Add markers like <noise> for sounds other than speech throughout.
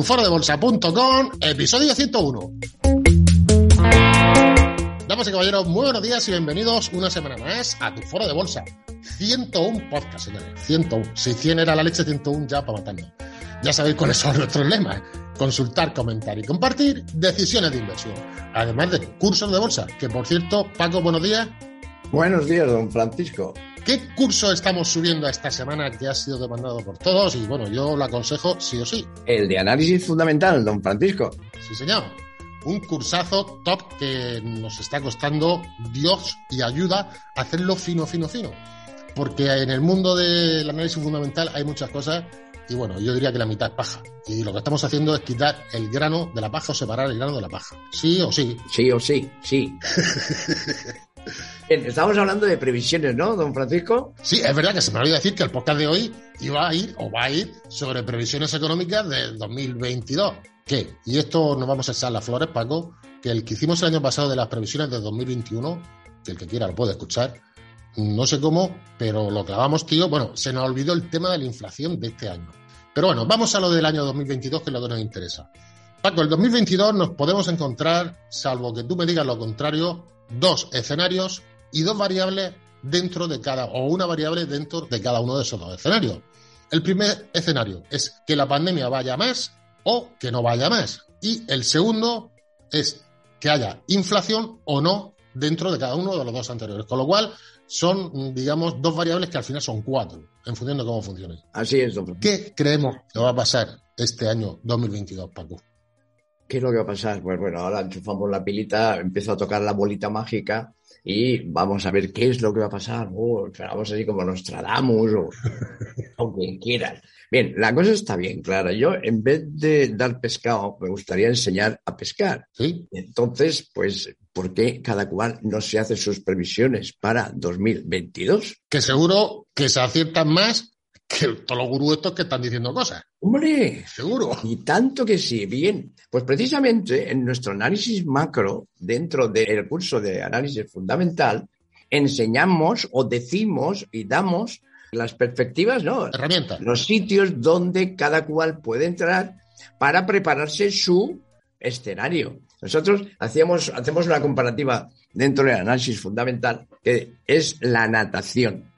tuforodebolsa.com, episodio 101. Damas y caballeros, muy buenos días y bienvenidos una semana más a Tu Foro de Bolsa. 101 podcast, señores. 101. Si 100 era la leche, 101 ya para matarnos. Ya sabéis cuáles son nuestros lemas. Consultar, comentar y compartir decisiones de inversión. Además de cursos de bolsa, que por cierto, Paco, buenos días. Buenos días, don Francisco. ¿Qué curso estamos subiendo esta semana que ha sido demandado por todos? Y bueno, yo lo aconsejo sí o sí. El de análisis fundamental, don Francisco. Sí, señor. Un cursazo top que nos está costando Dios y ayuda a hacerlo fino, fino, fino. Porque en el mundo del análisis fundamental hay muchas cosas y bueno, yo diría que la mitad es paja. Y lo que estamos haciendo es quitar el grano de la paja o separar el grano de la paja. Sí o sí. Sí o sí, sí. <laughs> Estamos hablando de previsiones, ¿no, don Francisco? Sí, es verdad que se me olvidó decir que el podcast de hoy iba a ir o va a ir sobre previsiones económicas del 2022. ¿Qué? Y esto nos vamos a echar las flores, Paco, que el que hicimos el año pasado de las previsiones del 2021, que el que quiera lo puede escuchar, no sé cómo, pero lo clavamos, tío. Bueno, se nos olvidó el tema de la inflación de este año. Pero bueno, vamos a lo del año 2022, que es lo que nos interesa. Paco, el 2022 nos podemos encontrar, salvo que tú me digas lo contrario, dos escenarios y dos variables dentro de cada, o una variable dentro de cada uno de esos dos escenarios. El primer escenario es que la pandemia vaya más o que no vaya más. Y el segundo es que haya inflación o no dentro de cada uno de los dos anteriores. Con lo cual, son, digamos, dos variables que al final son cuatro, en función de cómo funcione. Así es, don ¿Qué creemos que va a pasar este año 2022, Paco? ¿Qué es lo que va a pasar? Pues bueno, ahora enchufamos la pilita, empiezo a tocar la bolita mágica y vamos a ver qué es lo que va a pasar. Oh, vamos así como Nostradamus o, <laughs> o quien quieran. Bien, la cosa está bien clara. Yo, en vez de dar pescado, me gustaría enseñar a pescar. ¿Sí? Entonces, pues, ¿por qué cada cual no se hace sus previsiones para 2022? Que seguro que se aciertan más que todos los gurús estos que están diciendo cosas. ¡Hombre! Seguro. Y tanto que sí. Bien, pues precisamente en nuestro análisis macro, dentro del curso de análisis fundamental, enseñamos o decimos y damos las perspectivas, ¿no? Herramientas. Los sitios donde cada cual puede entrar para prepararse su escenario. Nosotros hacíamos, hacemos una comparativa dentro del análisis fundamental, que es la natación.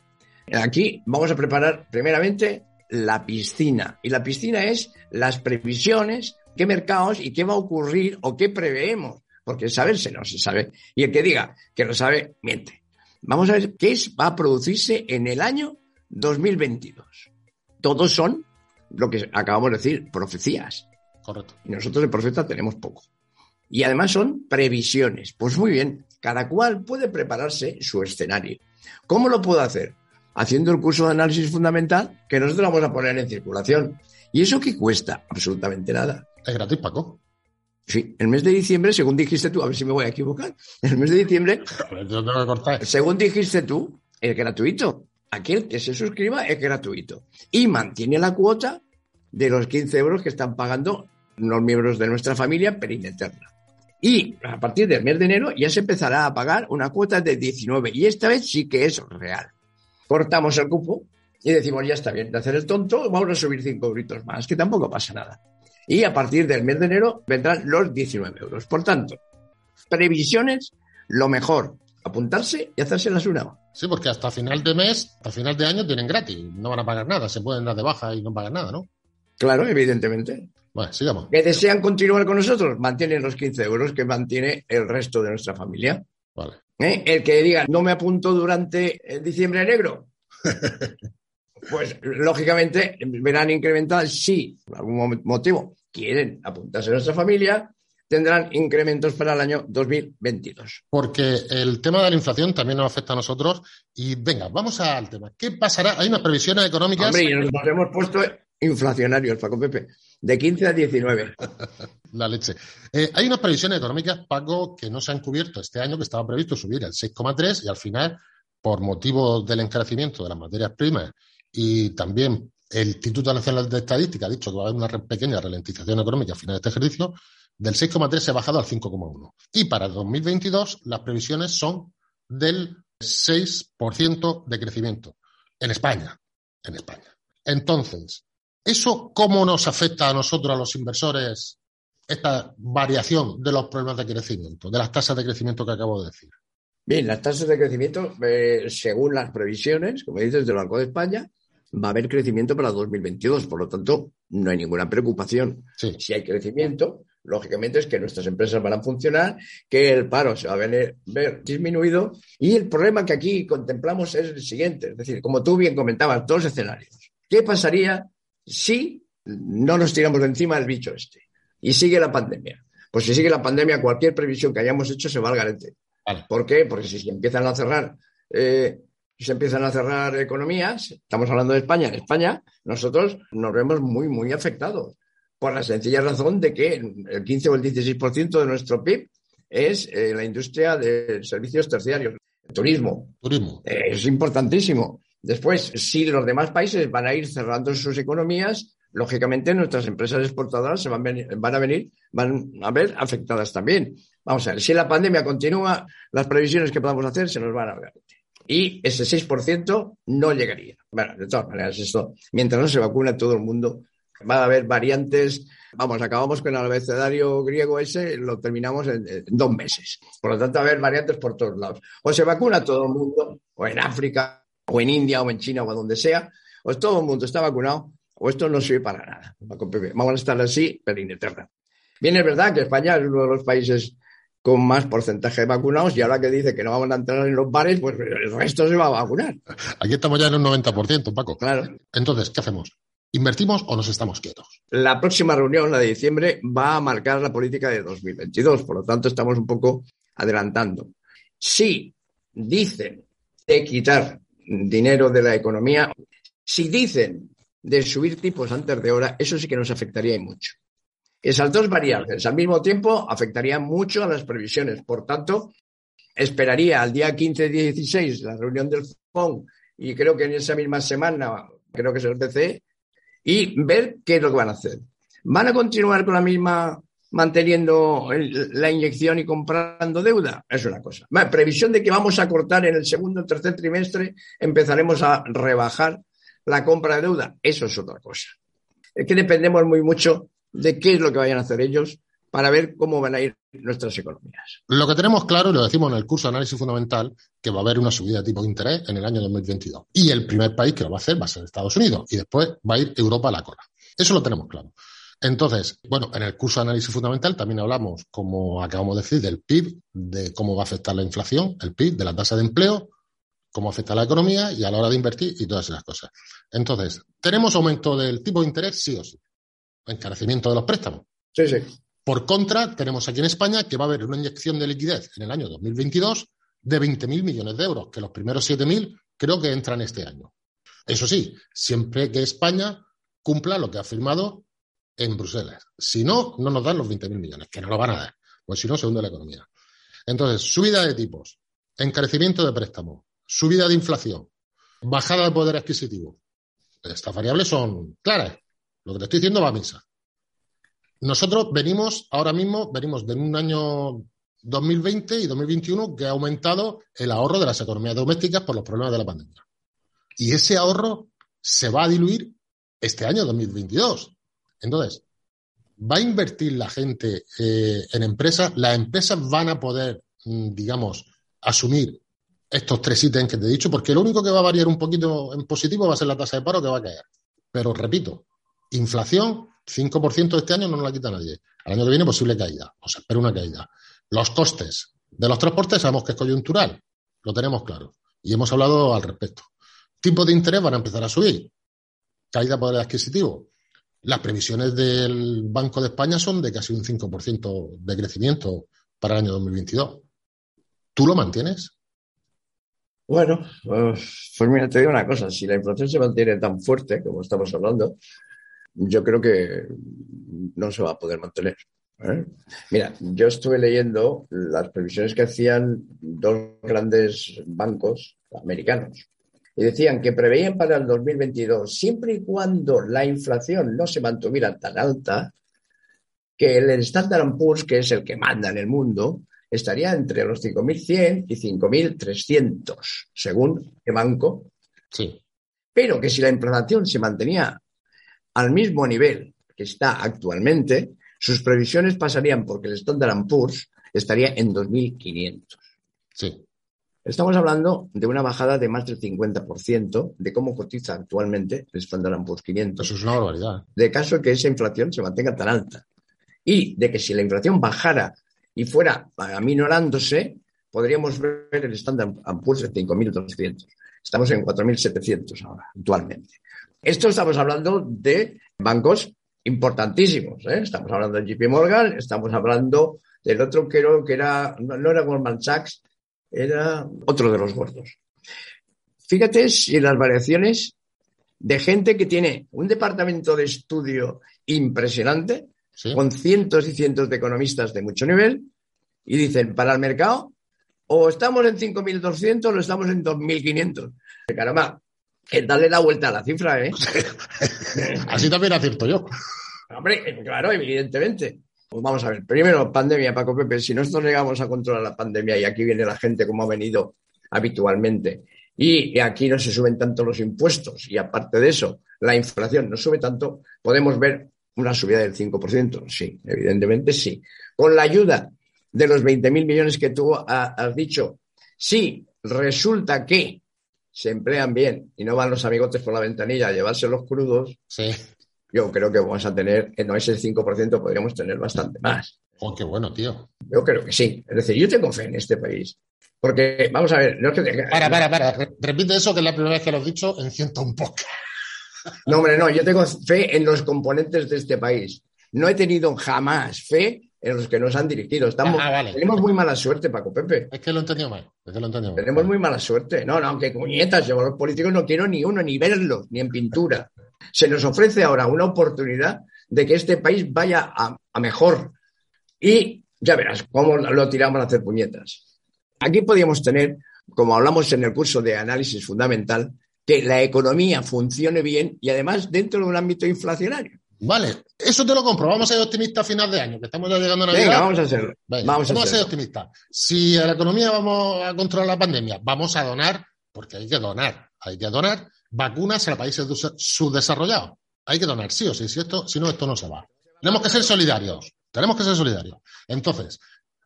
Aquí vamos a preparar primeramente la piscina. Y la piscina es las previsiones, qué mercados y qué va a ocurrir o qué preveemos. Porque saberse no se sabe. Y el que diga que lo sabe, miente. Vamos a ver qué es, va a producirse en el año 2022. Todos son lo que acabamos de decir, profecías. Correcto. Y nosotros de profeta tenemos poco. Y además son previsiones. Pues muy bien, cada cual puede prepararse su escenario. ¿Cómo lo puedo hacer? Haciendo el curso de análisis fundamental que nosotros vamos a poner en circulación. ¿Y eso qué cuesta? Absolutamente nada. Es gratis, Paco. Sí, el mes de diciembre, según dijiste tú, a ver si me voy a equivocar, el mes de diciembre, Yo tengo que cortar. según dijiste tú, es gratuito. Aquel que se suscriba es gratuito. Y mantiene la cuota de los 15 euros que están pagando los miembros de nuestra familia Perineterna. Y a partir del mes de enero ya se empezará a pagar una cuota de 19. Y esta vez sí que es real. Cortamos el cupo y decimos, ya está bien, de hacer el tonto, vamos a subir 5 euritos más, que tampoco pasa nada. Y a partir del mes de enero vendrán los 19 euros. Por tanto, previsiones, lo mejor, apuntarse y hacerse las una. Sí, porque hasta final de mes, hasta final de año tienen gratis. No van a pagar nada. Se pueden dar de baja y no pagan nada, ¿no? Claro, evidentemente. Bueno, sigamos. ¿Que desean continuar con nosotros? Mantienen los 15 euros que mantiene el resto de nuestra familia. Vale. ¿Eh? El que diga, no me apunto durante el diciembre negro. <laughs> Pues lógicamente verán incrementadas si por algún mo- motivo quieren apuntarse a nuestra familia, tendrán incrementos para el año 2022. Porque el tema de la inflación también nos afecta a nosotros. Y venga, vamos al tema. ¿Qué pasará? Hay unas previsiones económicas. Hombre, y nos hemos puesto inflacionarios, Paco Pepe, de 15 a 19. <laughs> La leche. Eh, hay unas previsiones económicas, Paco, que no se han cubierto este año, que estaba previsto subir al 6,3 y al final, por motivo del encarecimiento de las materias primas y también el Instituto Nacional de Estadística ha dicho que va a haber una pequeña ralentización económica a final de este ejercicio, del 6,3 se ha bajado al 5,1. Y para el 2022 las previsiones son del 6% de crecimiento en España. En España. Entonces, ¿Eso cómo nos afecta a nosotros, a los inversores, esta variación de los problemas de crecimiento, de las tasas de crecimiento que acabo de decir? Bien, las tasas de crecimiento, eh, según las previsiones, como dices, del Banco de España, va a haber crecimiento para 2022. Por lo tanto, no hay ninguna preocupación. Si hay crecimiento, lógicamente es que nuestras empresas van a funcionar, que el paro se va a ver, disminuido. Y el problema que aquí contemplamos es el siguiente. Es decir, como tú bien comentabas, dos escenarios. ¿Qué pasaría si no nos tiramos de encima del bicho este y sigue la pandemia? Pues si sigue la pandemia, cualquier previsión que hayamos hecho se va al garete. ¿Por qué? Porque si se empiezan a cerrar eh, se empiezan a cerrar economías, estamos hablando de España, en España nosotros nos vemos muy, muy afectados, por la sencilla razón de que el 15 o el 16% de nuestro PIB es eh, la industria de servicios terciarios, el turismo. Turismo. Eh, es importantísimo. Después, si los demás países van a ir cerrando sus economías, lógicamente nuestras empresas exportadoras se van, van a venir, van a ver afectadas también. Vamos a ver, si la pandemia continúa, las previsiones que podamos hacer se nos van a ver y ese 6% no llegaría. Bueno, de todas maneras, esto, mientras no se vacuna todo el mundo, va a haber variantes. Vamos, acabamos con el abecedario griego ese, lo terminamos en, dos meses. Por lo tanto, va a haber variantes por todos lados. O se vacuna todo el mundo, o en África, o en India, o en China, o donde sea, o todo el mundo está vacunado, o esto no sirve para nada. Vamos a estar así, pero ineterna. Bien, es verdad que España es uno de los países con más porcentaje de vacunados y ahora que dice que no vamos a entrar en los bares, pues el resto se va a vacunar. Aquí estamos ya en un 90%, Paco. Claro. Entonces, ¿qué hacemos? ¿Invertimos o nos estamos quietos? La próxima reunión, la de diciembre, va a marcar la política de 2022, por lo tanto estamos un poco adelantando. Si dicen de quitar dinero de la economía, si dicen de subir tipos antes de hora, eso sí que nos afectaría y mucho. Esas dos variables al mismo tiempo afectarían mucho a las previsiones. Por tanto, esperaría al día 15-16 la reunión del FON y creo que en esa misma semana, creo que es el BCE, y ver qué es lo que van a hacer. ¿Van a continuar con la misma, manteniendo la inyección y comprando deuda? Es una cosa. previsión de que vamos a cortar en el segundo o tercer trimestre, empezaremos a rebajar la compra de deuda. Eso es otra cosa. Es que dependemos muy mucho de qué es lo que vayan a hacer ellos para ver cómo van a ir nuestras economías. Lo que tenemos claro, y lo decimos en el curso de análisis fundamental, que va a haber una subida de tipo de interés en el año 2022. Y el primer país que lo va a hacer va a ser Estados Unidos. Y después va a ir Europa a la cola. Eso lo tenemos claro. Entonces, bueno, en el curso de análisis fundamental también hablamos, como acabamos de decir, del PIB, de cómo va a afectar la inflación, el PIB, de la tasa de empleo, cómo afecta a la economía y a la hora de invertir y todas esas cosas. Entonces, ¿tenemos aumento del tipo de interés? Sí o sí encarecimiento de los préstamos. Sí, sí. Por contra, tenemos aquí en España que va a haber una inyección de liquidez en el año 2022 de 20.000 millones de euros, que los primeros 7.000 creo que entran este año. Eso sí, siempre que España cumpla lo que ha firmado en Bruselas. Si no, no nos dan los 20.000 millones, que no lo van a dar, pues si no, se hunde la economía. Entonces, subida de tipos, encarecimiento de préstamos, subida de inflación, bajada de poder adquisitivo. Estas variables son claras. Lo que te estoy diciendo va a misa. Nosotros venimos, ahora mismo, venimos de un año 2020 y 2021 que ha aumentado el ahorro de las economías domésticas por los problemas de la pandemia. Y ese ahorro se va a diluir este año 2022. Entonces, ¿va a invertir la gente eh, en empresas? ¿Las empresas van a poder, mm, digamos, asumir estos tres ítems que te he dicho? Porque lo único que va a variar un poquito en positivo va a ser la tasa de paro que va a caer. Pero repito, Inflación, 5% este año no nos la quita nadie. Al año que viene posible caída, o sea, espera una caída. Los costes de los transportes sabemos que es coyuntural, lo tenemos claro y hemos hablado al respecto. Tipos de interés van a empezar a subir, caída poder adquisitivo. Las previsiones del Banco de España son de casi un 5% de crecimiento para el año 2022. ¿Tú lo mantienes? Bueno, pues, pues mira, te digo una cosa, si la inflación se mantiene tan fuerte como estamos hablando, yo creo que no se va a poder mantener. ¿eh? Mira, yo estuve leyendo las previsiones que hacían dos grandes bancos americanos y decían que preveían para el 2022, siempre y cuando la inflación no se mantuviera tan alta, que el Standard Poor's, que es el que manda en el mundo, estaría entre los 5.100 y 5.300, según el banco. Sí. Pero que si la inflación se mantenía al mismo nivel que está actualmente, sus previsiones pasarían porque el Standard Poor's estaría en 2.500. Sí. Estamos hablando de una bajada de más del 50% de cómo cotiza actualmente el Standard Poor's 500. Eso es una barbaridad. De caso que esa inflación se mantenga tan alta. Y de que si la inflación bajara y fuera aminorándose, podríamos ver el Standard Poor's en 5.200. Estamos en 4.700 ahora, actualmente. Esto estamos hablando de bancos importantísimos. ¿eh? Estamos hablando de JP Morgan, estamos hablando del otro que, que era, no era Goldman Sachs, era otro de los gordos. Fíjate si las variaciones de gente que tiene un departamento de estudio impresionante, con cientos y cientos de economistas de mucho nivel, y dicen, para el mercado, o estamos en 5.200 o estamos en 2.500. Caramba, que darle la vuelta a la cifra, ¿eh? <laughs> Así también acierto yo. Hombre, claro, evidentemente. Pues vamos a ver, primero, pandemia, Paco Pepe. Si nosotros llegamos a controlar la pandemia y aquí viene la gente como ha venido habitualmente, y aquí no se suben tanto los impuestos, y aparte de eso, la inflación no sube tanto, podemos ver una subida del 5%. Sí, evidentemente sí. Con la ayuda de los 20.000 millones que tú has dicho, sí, resulta que se emplean bien y no van los amigotes por la ventanilla a llevarse los crudos, sí yo creo que vamos a tener, no es el 5%, podríamos tener bastante más. Oh, qué bueno, tío. Yo creo que sí. Es decir, yo tengo fe en este país. Porque, vamos a ver, no es que... Para, para, para. Repite eso, que es la primera vez que lo he dicho en ciento un poco. No, hombre, no. Yo tengo fe en los componentes de este país. No he tenido jamás fe en los que nos han dirigido. Estamos, ah, Tenemos muy mala suerte, Paco Pepe. Es que lo he entendido mal. Es que lo entendido mal. Tenemos muy mala suerte. No, no, aunque cuñetas, yo los políticos no quiero ni uno, ni verlos, ni en pintura. Se nos ofrece ahora una oportunidad de que este país vaya a, mejor. Y ya verás cómo lo tiramos a hacer puñetas. Aquí podríamos tener, como hablamos en el curso de análisis fundamental, que la economía funcione bien y además dentro de un ámbito inflacionario. Vale, eso te lo compro. Vamos a ser optimistas a final de año, que estamos ya llegando a la Venga, vamos a ser. vamos, a, ser optimistas. Si a la economía vamos a controlar la pandemia, vamos a donar, porque hay que donar, hay que donar vacunas a países subdesarrollados. Hay que donar, sí o sí, si, esto, si no, esto no se va. Tenemos que ser solidarios, tenemos que ser solidarios. Entonces,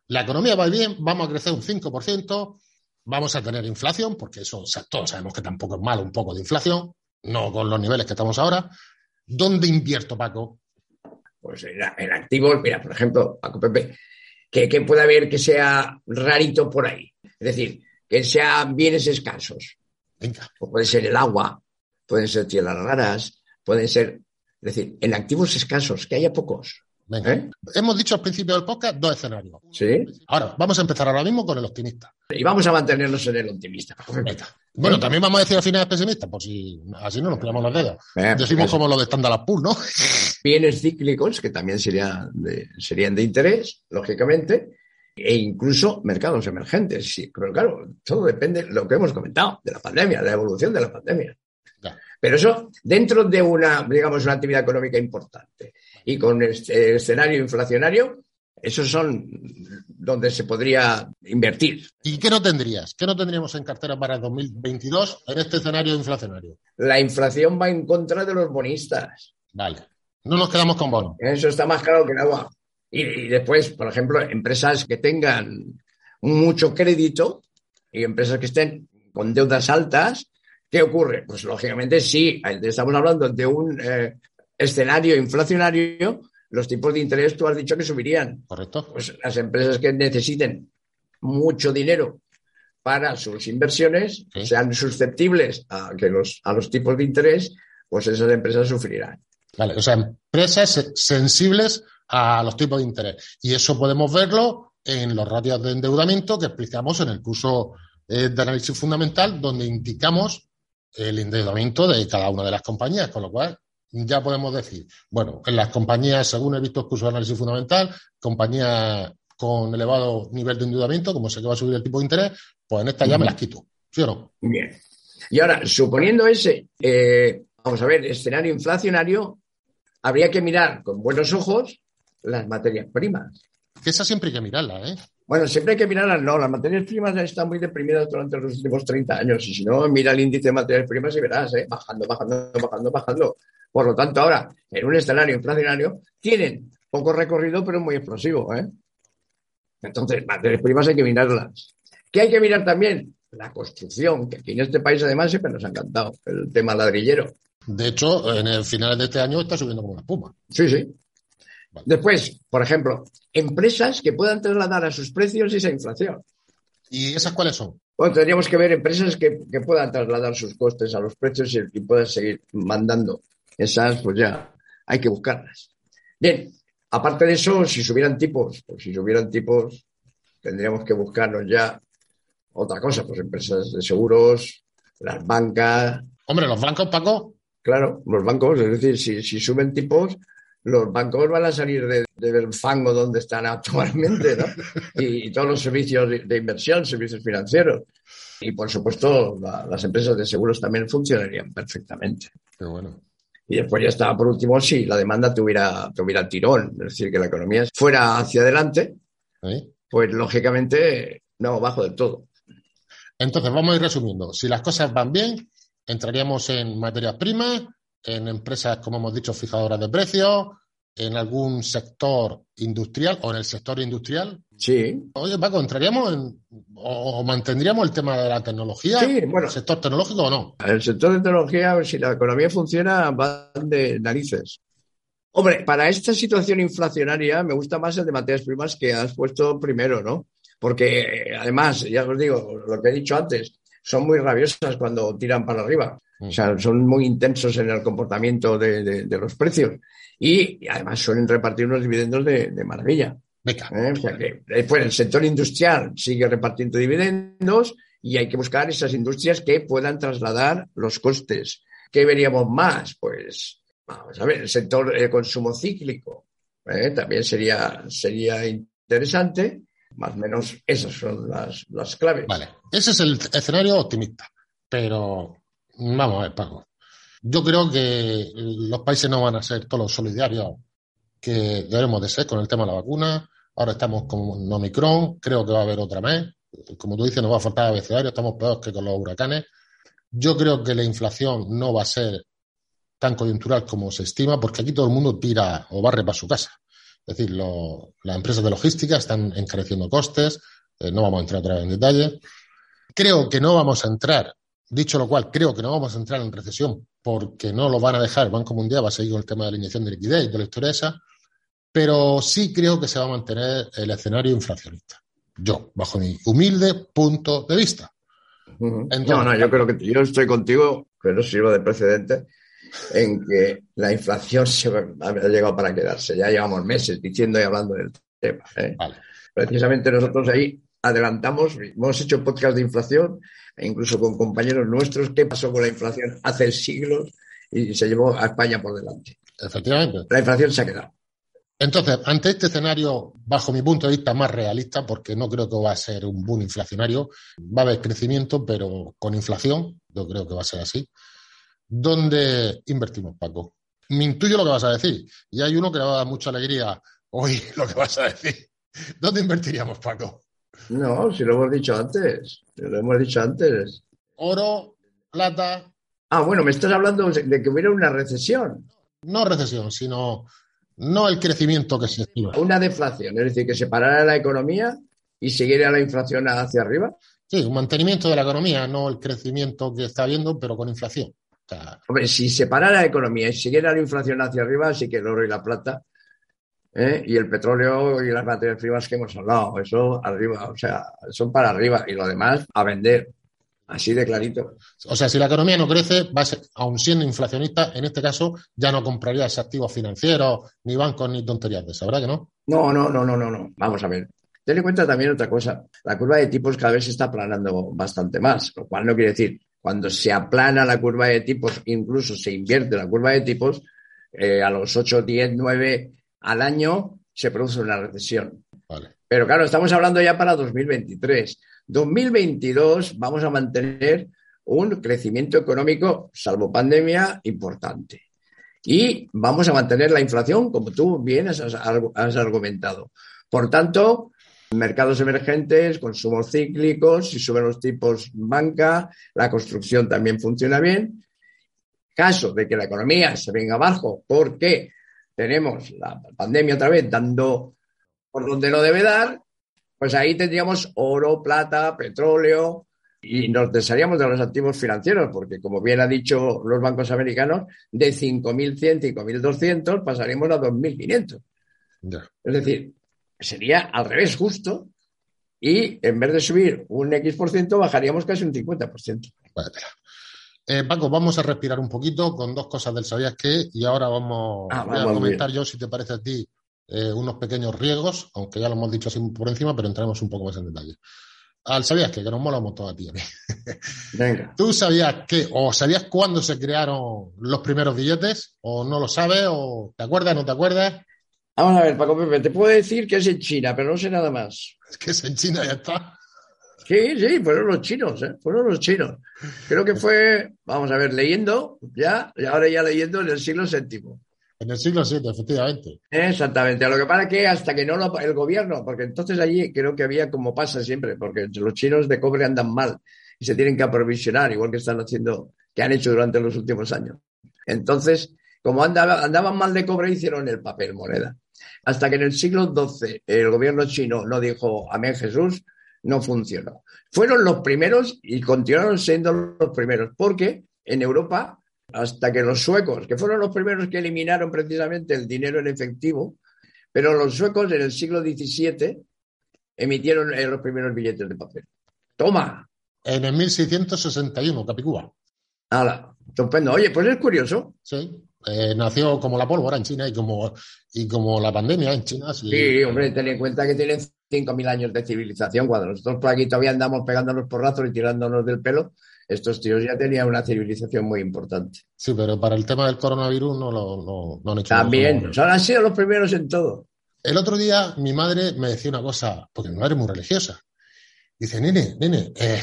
la economía va bien, vamos a crecer un 5%, vamos a tener inflación, porque eso todos sabemos que tampoco es malo un poco de inflación, no con los niveles que estamos ahora. ¿Dónde invierto, Paco? Pues en, activos, mira, por ejemplo, Paco Pepe, que, que pueda haber que sea rarito por ahí. Es decir, que sean bienes escasos. O puede ser el agua, pueden ser tierras raras, pueden ser, es decir, en activos escasos, que haya pocos. ¿Eh? Hemos dicho al principio del podcast dos escenarios. Sí. Ahora, vamos a empezar ahora mismo con el optimista. Y vamos a mantenernos en el optimista. Bueno, también vamos a decir al final pesimista, por si así no nos pillamos los dedos. Eh, Decimos como lo de Standard Poor's, ¿no? Bienes cíclicos, que también serían de, serían de interés, lógicamente, e incluso mercados emergentes. Sí, pero claro, todo depende de lo que hemos comentado, de la pandemia, de la evolución de la pandemia. Pero eso dentro de una, digamos, una actividad económica importante y con este escenario inflacionario, esos son donde se podría invertir. ¿Y qué no tendrías? ¿Qué no tendríamos en cartera para el 2022 en este escenario inflacionario? La inflación va en contra de los bonistas. Vale. No nos quedamos con bonos. Eso está más claro que el agua. Y, después, por ejemplo, empresas que tengan mucho crédito y empresas que estén con deudas altas, ¿qué ocurre? Pues lógicamente sí, estamos hablando de un eh, escenario inflacionario, los tipos de interés tú has dicho que subirían. Correcto. Pues las empresas que necesiten mucho dinero para sus inversiones sean susceptibles a, que los, a los tipos de interés, pues esas empresas sufrirán. Vale, o sea, empresas sensibles a los tipos de interés. Y eso podemos verlo en los ratios de endeudamiento que explicamos en el curso eh, de análisis fundamental, donde indicamos el endeudamiento de cada una de las compañías, con lo cual ya podemos decir, bueno, en las compañías, según he visto el curso de análisis fundamental, compañías con elevado nivel de endeudamiento, como sé que va a subir el tipo de interés, pues en esta ya me las quito, ¿sí o no? Bien. Y ahora, suponiendo ese, eh, vamos a ver, escenario inflacionario, habría que mirar con buenos ojos las materias primas. Que esa siempre hay que mirarla, ¿eh? Bueno, siempre hay que mirar, no, las materias primas están muy deprimidas durante los últimos 30 años y si no, mira el índice de materias primas y verás, ¿eh? bajando, bajando, bajando, bajando. Por lo tanto, ahora, en un escenario inflacionario, tienen poco recorrido, pero muy explosivo. ¿eh? Entonces, materias primas hay que mirarlas. ¿Qué hay que mirar también? La construcción, que aquí en este país además siempre nos ha encantado, el tema ladrillero. De hecho, en el final de este año está subiendo como una espuma. Sí, sí. Después, por ejemplo, empresas que puedan trasladar a sus precios esa inflación. ¿Y esas cuáles son? Bueno, tendríamos que ver empresas que, puedan trasladar sus costes a los precios y, y, puedan seguir mandando. Esas, pues ya, hay que buscarlas. Bien, aparte de eso, si subieran tipos, pues si subieran tipos, tendríamos que buscarnos ya otra cosa, pues empresas de seguros, las bancas. Hombre, los bancos, Paco. Claro, los bancos, es decir, si, si suben tipos, los bancos van a salir del fango donde están actualmente, ¿no? <laughs> Y, todos los servicios de, inversión, servicios financieros. Y por supuesto, las empresas de seguros también funcionarían perfectamente. Qué bueno. Y después ya está, por último, si la demanda tuviera, tuviera tirón, es decir, que la economía fuera hacia adelante, pues lógicamente no bajo del todo. Entonces, vamos a ir resumiendo. Si las cosas van bien, entraríamos en materias primas, en empresas, como hemos dicho, fijadoras de precios, en algún sector industrial o en el sector industrial. Sí. Oye, Paco, ¿entraríamos en, o, mantendríamos el tema de la tecnología? Sí, bueno. ¿El sector tecnológico o no? El sector de tecnología, si la economía funciona, van de narices. Hombre, para esta situación inflacionaria me gusta más el de materias primas que has puesto primero, ¿no? Porque además, ya os digo, lo que he dicho antes, son muy rabiosas cuando tiran para arriba. O sea, son muy intensos en el comportamiento de, los precios. Y, además suelen repartir unos dividendos de, maravilla. ¿Eh? O sea que después el sector industrial sigue repartiendo dividendos y hay que buscar esas industrias que puedan trasladar los costes. ¿Qué veríamos más? Pues, vamos a ver, el sector de consumo cíclico ¿eh? también sería, sería interesante. Más o menos esas son las, las claves. Vale, ese es el escenario optimista. Pero Vamos a ver, Paco. Yo creo que los países no van a ser todos solidarios que debemos de ser con el tema de la vacuna. Ahora estamos con Omicron, creo que va a haber otra vez. Como tú dices, nos va a faltar abecedario, estamos peor que con los huracanes. Yo creo que la inflación no va a ser tan coyuntural como se estima, porque aquí todo el mundo tira o barre para su casa. Es decir, las empresas de logística están encareciendo costes, eh, no vamos a entrar otra vez en detalle. Creo que no vamos a entrar Dicho lo cual, creo que no vamos a entrar en recesión porque no lo van a dejar. El Banco Mundial va a seguir con el tema de la inyección de liquidez y de la historia esa, pero sí creo que se va a mantener el escenario inflacionista. Yo, bajo mi humilde punto de vista. no, no, yo creo que yo estoy contigo, pero sirvo de precedente en que la inflación se ha llegado para quedarse. Ya llevamos meses diciendo y hablando del tema. ¿eh? Precisamente nosotros ahí adelantamos, hemos hecho podcast de inflación e incluso con compañeros nuestros, qué pasó con la inflación hace siglos y se llevó a España por delante. Efectivamente. La inflación se ha quedado. Entonces, ante este escenario, bajo mi punto de vista más realista, porque no creo que va a ser un boom inflacionario, va a haber crecimiento, pero con inflación, yo creo que va a ser así. ¿Dónde invertimos, Paco? Me intuyo lo que vas a decir, y hay uno que le va a dar mucha alegría hoy lo que vas a decir. ¿Dónde invertiríamos, Paco? No, si lo hemos dicho antes. Lo hemos dicho antes. Oro, plata. Ah, bueno, me estás hablando de que hubiera una recesión. No recesión, sino no el crecimiento que se estima. Una deflación, es decir, que se parara la economía y siguiera la inflación hacia arriba. Sí, un mantenimiento de la economía, no el crecimiento que está habiendo, pero con inflación. Hombre, si se parara la economía y siguiera la inflación hacia arriba, sí que el oro y la plata ¿eh? y el petróleo y las materias primas que hemos hablado, eso arriba, o sea, son para arriba y lo demás a vender. Así de clarito. O sea, si la economía no crece, va a ser, aun siendo inflacionista, en este caso ya no comprarías activos financieros, ni bancos, ni tonterías de ¿verdad que no? No, no, no, no, no, no. Vamos a ver. Ten en cuenta también otra cosa. La curva de tipos cada vez se está aplanando bastante más, lo cual no quiere decir, cuando se aplana la curva de tipos, incluso se invierte la curva de tipos, eh, a los 8, 10, 9 al año se produce una recesión. Pero claro, estamos hablando ya para 2023. 2022 vamos a mantener un crecimiento económico, salvo pandemia, importante. Y vamos a mantener la inflación, como tú bien has, argumentado. Por tanto, mercados emergentes, consumos cíclicos, si suben los tipos banca, la construcción también funciona bien. Caso de que la economía se venga abajo porque tenemos la pandemia otra vez dando por donde no debe dar, pues ahí tendríamos oro, plata, petróleo y nos desharíamos de los activos financieros, porque como bien ha dicho los bancos americanos, de 5.100, 5.200 pasaríamos a 2.500. Es decir, sería al revés justo y en vez de subir un X por ciento, bajaríamos casi un 50%. Eh, Paco, vamos a respirar un poquito con dos cosas del sabías qué y ahora vamos, ah, a comentar yo, si te parece a ti, eh, unos pequeños riesgos, aunque ya lo hemos dicho así por encima, pero entraremos un poco más en detalle. Al sabías que, que nos mola un montón a ti. <laughs> Venga. ¿Tú sabías que, o sabías cuándo se crearon los primeros billetes, o no lo sabes, o te acuerdas, no te acuerdas? Vamos a ver, Paco Pepe, te puedo decir que es en China, pero no sé nada más. <laughs> Es que es en China, ya está. Sí, sí, fueron los chinos, ¿eh? fueron los chinos. Creo que fue, vamos a ver, leyendo, ya, y ahora ya leyendo en el siglo VII. En el siglo VII, efectivamente. Exactamente. Lo que pasa es que hasta que no lo, el gobierno, porque entonces allí creo que había como pasa siempre, porque los chinos de cobre andan mal y se tienen que aprovisionar, igual que están haciendo, que han hecho durante los últimos años. Entonces, como andaban mal de cobre, hicieron el papel moneda. Hasta que en el siglo XII el gobierno chino no dijo amén Jesús, no funcionó. Fueron los primeros y continuaron siendo los primeros, porque en Europa, hasta que los suecos, que fueron los primeros que eliminaron precisamente el dinero en efectivo, pero los suecos en el siglo XVII emitieron eh, los primeros billetes de papel. ¡Toma! En el 1661, Capicúa. ¡Hala! Estupendo. Oye, pues es curioso. Sí. Eh, nació como la pólvora en China y como, y como la pandemia en China. Sí, hombre, ten en cuenta que tienen 5.000 años de civilización. Cuando nosotros por aquí todavía andamos pegándonos porrazos y tirándonos del pelo, estos tíos ya tenían una civilización muy importante. Sí, pero para el tema del coronavirus no, lo, no, han hecho También, son, han sido los primeros en todo. El otro día mi madre me decía una cosa, porque mi madre es muy religiosa. Dice, nene, nene, eh",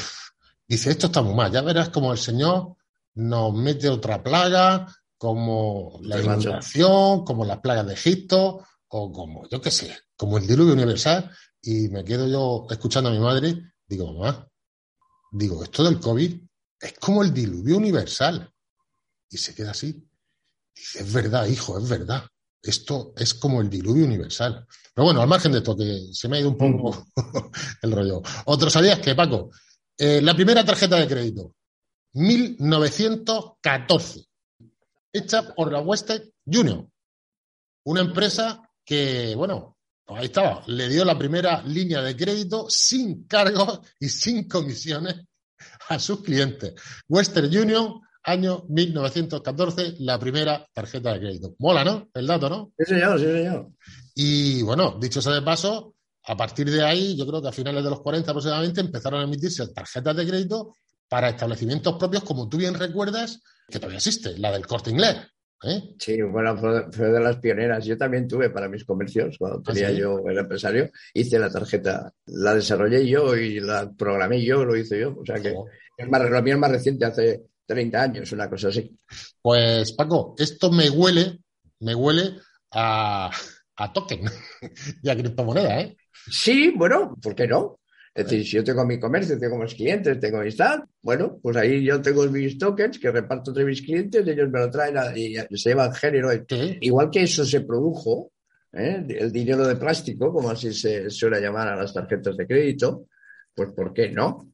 dice, esto está muy mal, ya verás como el Señor nos mete otra plaga, como la inundación, como las plagas de Egipto, o como, yo qué sé, como el diluvio universal, y me quedo yo escuchando a mi madre, digo, mamá, digo, esto del COVID es como el diluvio universal. Y se queda así. Dice, es verdad, hijo, es verdad. Esto es como el diluvio universal. Pero bueno, al margen de esto, que se me ha ido un poco <laughs> el rollo. Otro sabías que, Paco, eh, la primera tarjeta de crédito, 1914 hecha por la Western Union, una empresa que, bueno, ahí estaba, le dio la primera línea de crédito sin cargos y sin comisiones a sus clientes. Western Union, año 1914, la primera tarjeta de crédito. Mola, ¿no? El dato, ¿no? Sí, señor, sí, señor. Y bueno, dicho sea de paso, a partir de ahí, yo creo que a finales de los 40 aproximadamente empezaron a emitirse tarjetas de crédito para establecimientos propios, como tú bien recuerdas, que todavía existe, la del corte inglés. ¿Eh? Sí, bueno, fue, de las pioneras. Yo también tuve para mis comercios, cuando ¿Ah, tenía yo el empresario, hice la tarjeta, la desarrollé yo y la programé yo, lo hice yo. O sea que es más, lo mío es más reciente, hace 30 años, una cosa así. Pues Paco, esto me huele, me huele a, a token <laughs> y a criptomoneda, ¿eh? Sí, bueno, ¿por qué no? Es decir, si yo tengo mi comercio, tengo mis clientes, tengo mi tal, bueno, pues ahí yo tengo mis tokens que reparto entre mis clientes, ellos me lo traen y se llevan género. Igual que eso se produjo, ¿eh? el dinero de plástico, como así se suele llamar a las tarjetas de crédito, pues ¿por qué no?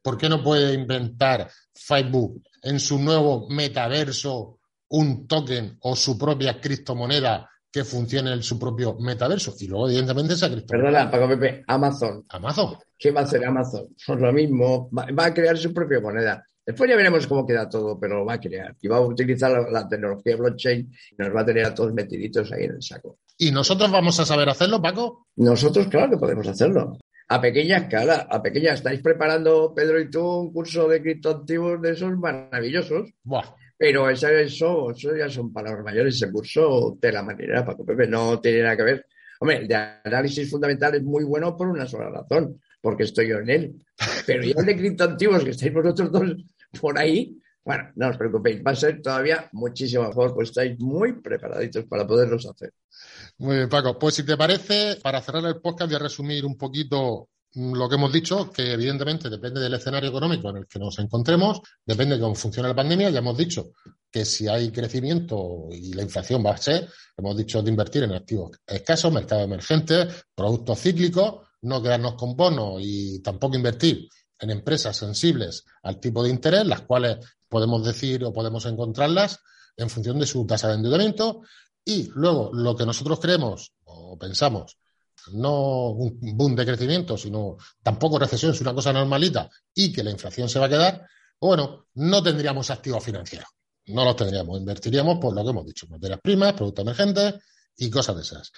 ¿Por qué no puede inventar Facebook en su nuevo metaverso un token o su propia criptomoneda que funcione en su propio metaverso. Y luego, evidentemente, esa. Perdona, Paco Pepe, Amazon. Amazon. ¿Qué va a hacer Amazon? Pues <laughs> lo mismo, va, a crear su propia moneda. Después ya veremos cómo queda todo, pero lo va a crear. Y va a utilizar la, tecnología blockchain y nos va a tener a todos metiditos ahí en el saco. ¿Y nosotros vamos a saber hacerlo, Paco? Nosotros, claro que podemos hacerlo. A pequeña escala, a pequeña. ¿Estáis preparando, Pedro y tú, un curso de criptoactivos de esos maravillosos? Buah. Pero eso, eso, ya son palabras mayores. Ese curso de la manera, Paco Pepe, no tiene nada que ver. Hombre, el de análisis fundamental es muy bueno por una sola razón, porque estoy yo en él. Pero ya el de criptoactivos, que estáis vosotros dos por ahí, Bueno, no os preocupéis, va a ser todavía muchísimo mejor, pues estáis muy preparaditos para poderlos hacer. Muy bien, Paco. Pues si te parece, para cerrar el podcast voy a resumir un poquito lo que hemos dicho, que evidentemente depende del escenario económico en el que nos encontremos, depende de cómo funciona la pandemia. Ya hemos dicho que si hay crecimiento y la inflación va a ser, hemos dicho de invertir en activos escasos, mercados emergentes, productos cíclicos, no quedarnos con bonos y tampoco invertir en empresas sensibles al tipo de interés, las cuales podemos decir o podemos encontrarlas en función de su tasa de endeudamiento. Y luego, lo que nosotros creemos o pensamos, no un boom de crecimiento, sino tampoco recesión, es una cosa normalita y que la inflación se va a quedar, bueno, no tendríamos activos financieros. No los tendríamos, invertiríamos por lo que hemos dicho, materias primas, productos emergentes y cosas de esas.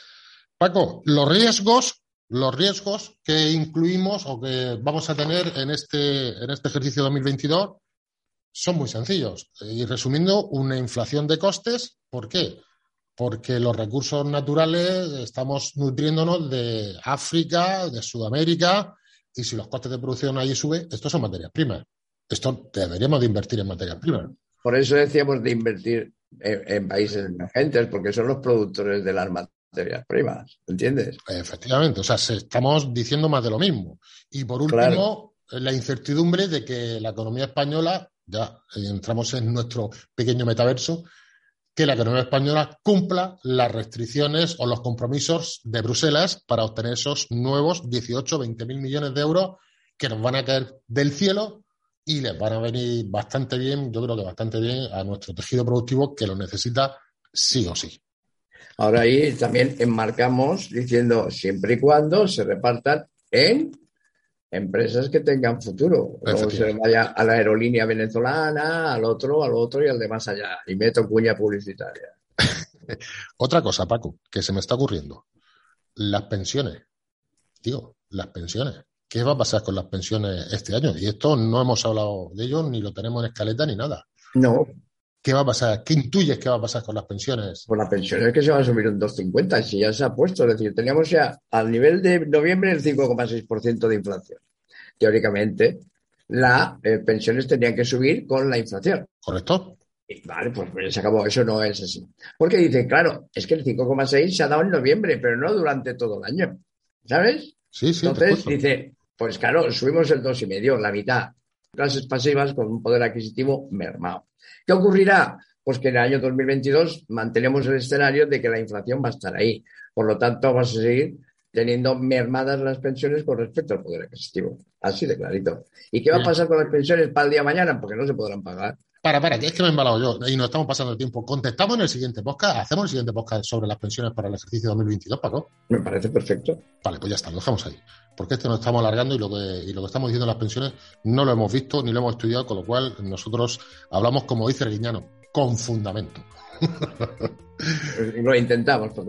Paco, los riesgos, los riesgos que incluimos o que vamos a tener en este, en este ejercicio 2022 son muy sencillos. Y resumiendo, una inflación de costes. ¿Por qué? Porque los recursos naturales estamos nutriéndonos de África, de Sudamérica, y si los costes de producción ahí suben, estos son materias primas. Esto deberíamos de invertir en materias primas. Por eso decíamos de invertir en, países emergentes, porque son los productores de las materias primas, ¿entiendes? Efectivamente, o sea, estamos diciendo más de lo mismo. Y por último, la incertidumbre de que la economía española ya entramos en nuestro pequeño metaverso, que la economía española cumpla las restricciones o los compromisos de Bruselas para obtener esos nuevos 18 o 20 mil millones de euros que nos van a caer del cielo y les van a venir bastante bien, yo creo que bastante bien a nuestro tejido productivo que lo necesita sí o sí. Ahora ahí también enmarcamos diciendo siempre y cuando se repartan en empresas que tengan futuro. O se vaya a la aerolínea venezolana, al otro, al otro y al de más allá. Y meto cuña publicitaria. <laughs> Otra cosa, Paco, que se me está ocurriendo. Las pensiones. Tío, las pensiones. ¿Qué va a pasar con las pensiones este año? Y esto no hemos hablado de ello, ni lo tenemos en escaleta, ni nada. No. ¿Qué va a pasar? ¿Qué intuyes que va a pasar con las pensiones? Pues las pensiones que se van a subir un 2,50, si ya se ha puesto. Es decir, teníamos ya al nivel de noviembre el 5,6% de inflación. Teóricamente, las eh, pensiones tenían que subir con la inflación. ¿Correcto? vale, pues, pues se acabó. Eso no es así. Porque dice, claro, es que el 5,6 se ha dado en noviembre, pero no durante todo el año. ¿Sabes? Sí, sí. Entonces dice, pues claro, subimos el 2,5, la mitad. Clases pasivas con un poder adquisitivo mermado. ¿Qué ocurrirá? Pues que en el año 2022 mantenemos el escenario de que la inflación va a estar ahí. Por lo tanto, vamos a seguir teniendo mermadas las pensiones con respecto al poder adquisitivo. Así de clarito. ¿Y qué va a pasar con las pensiones para el día de mañana? Porque no se podrán pagar. Para, para, que es que me he embalado yo y nos estamos pasando el tiempo. Contestamos en el siguiente podcast, hacemos el siguiente podcast sobre las pensiones para el ejercicio 2022, Paco. Me parece perfecto. Vale, pues ya está, lo dejamos ahí. Porque este nos estamos alargando y lo que, y lo que estamos diciendo en las pensiones no lo hemos visto ni lo hemos estudiado, con lo cual nosotros hablamos, como dice guiñano, con fundamento. lo intentamos, por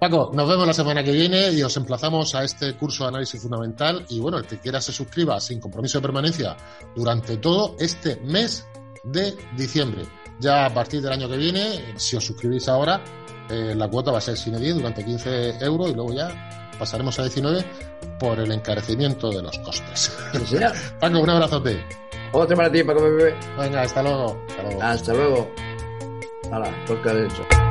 Paco, nos vemos la semana que viene y os emplazamos a este curso de análisis fundamental. Y bueno, el que quiera se suscriba sin compromiso de permanencia durante todo este mes de diciembre. Ya a partir del año que viene, si os suscribís ahora, eh, la cuota va a ser sin 10 durante 15 euros y luego ya pasaremos a 19 por el encarecimiento de los costes. <laughs> Paco, un abrazote. Otro para ti, Paco Bebé. Venga, hasta luego. Hasta luego. Hasta luego. Hala, de hecho.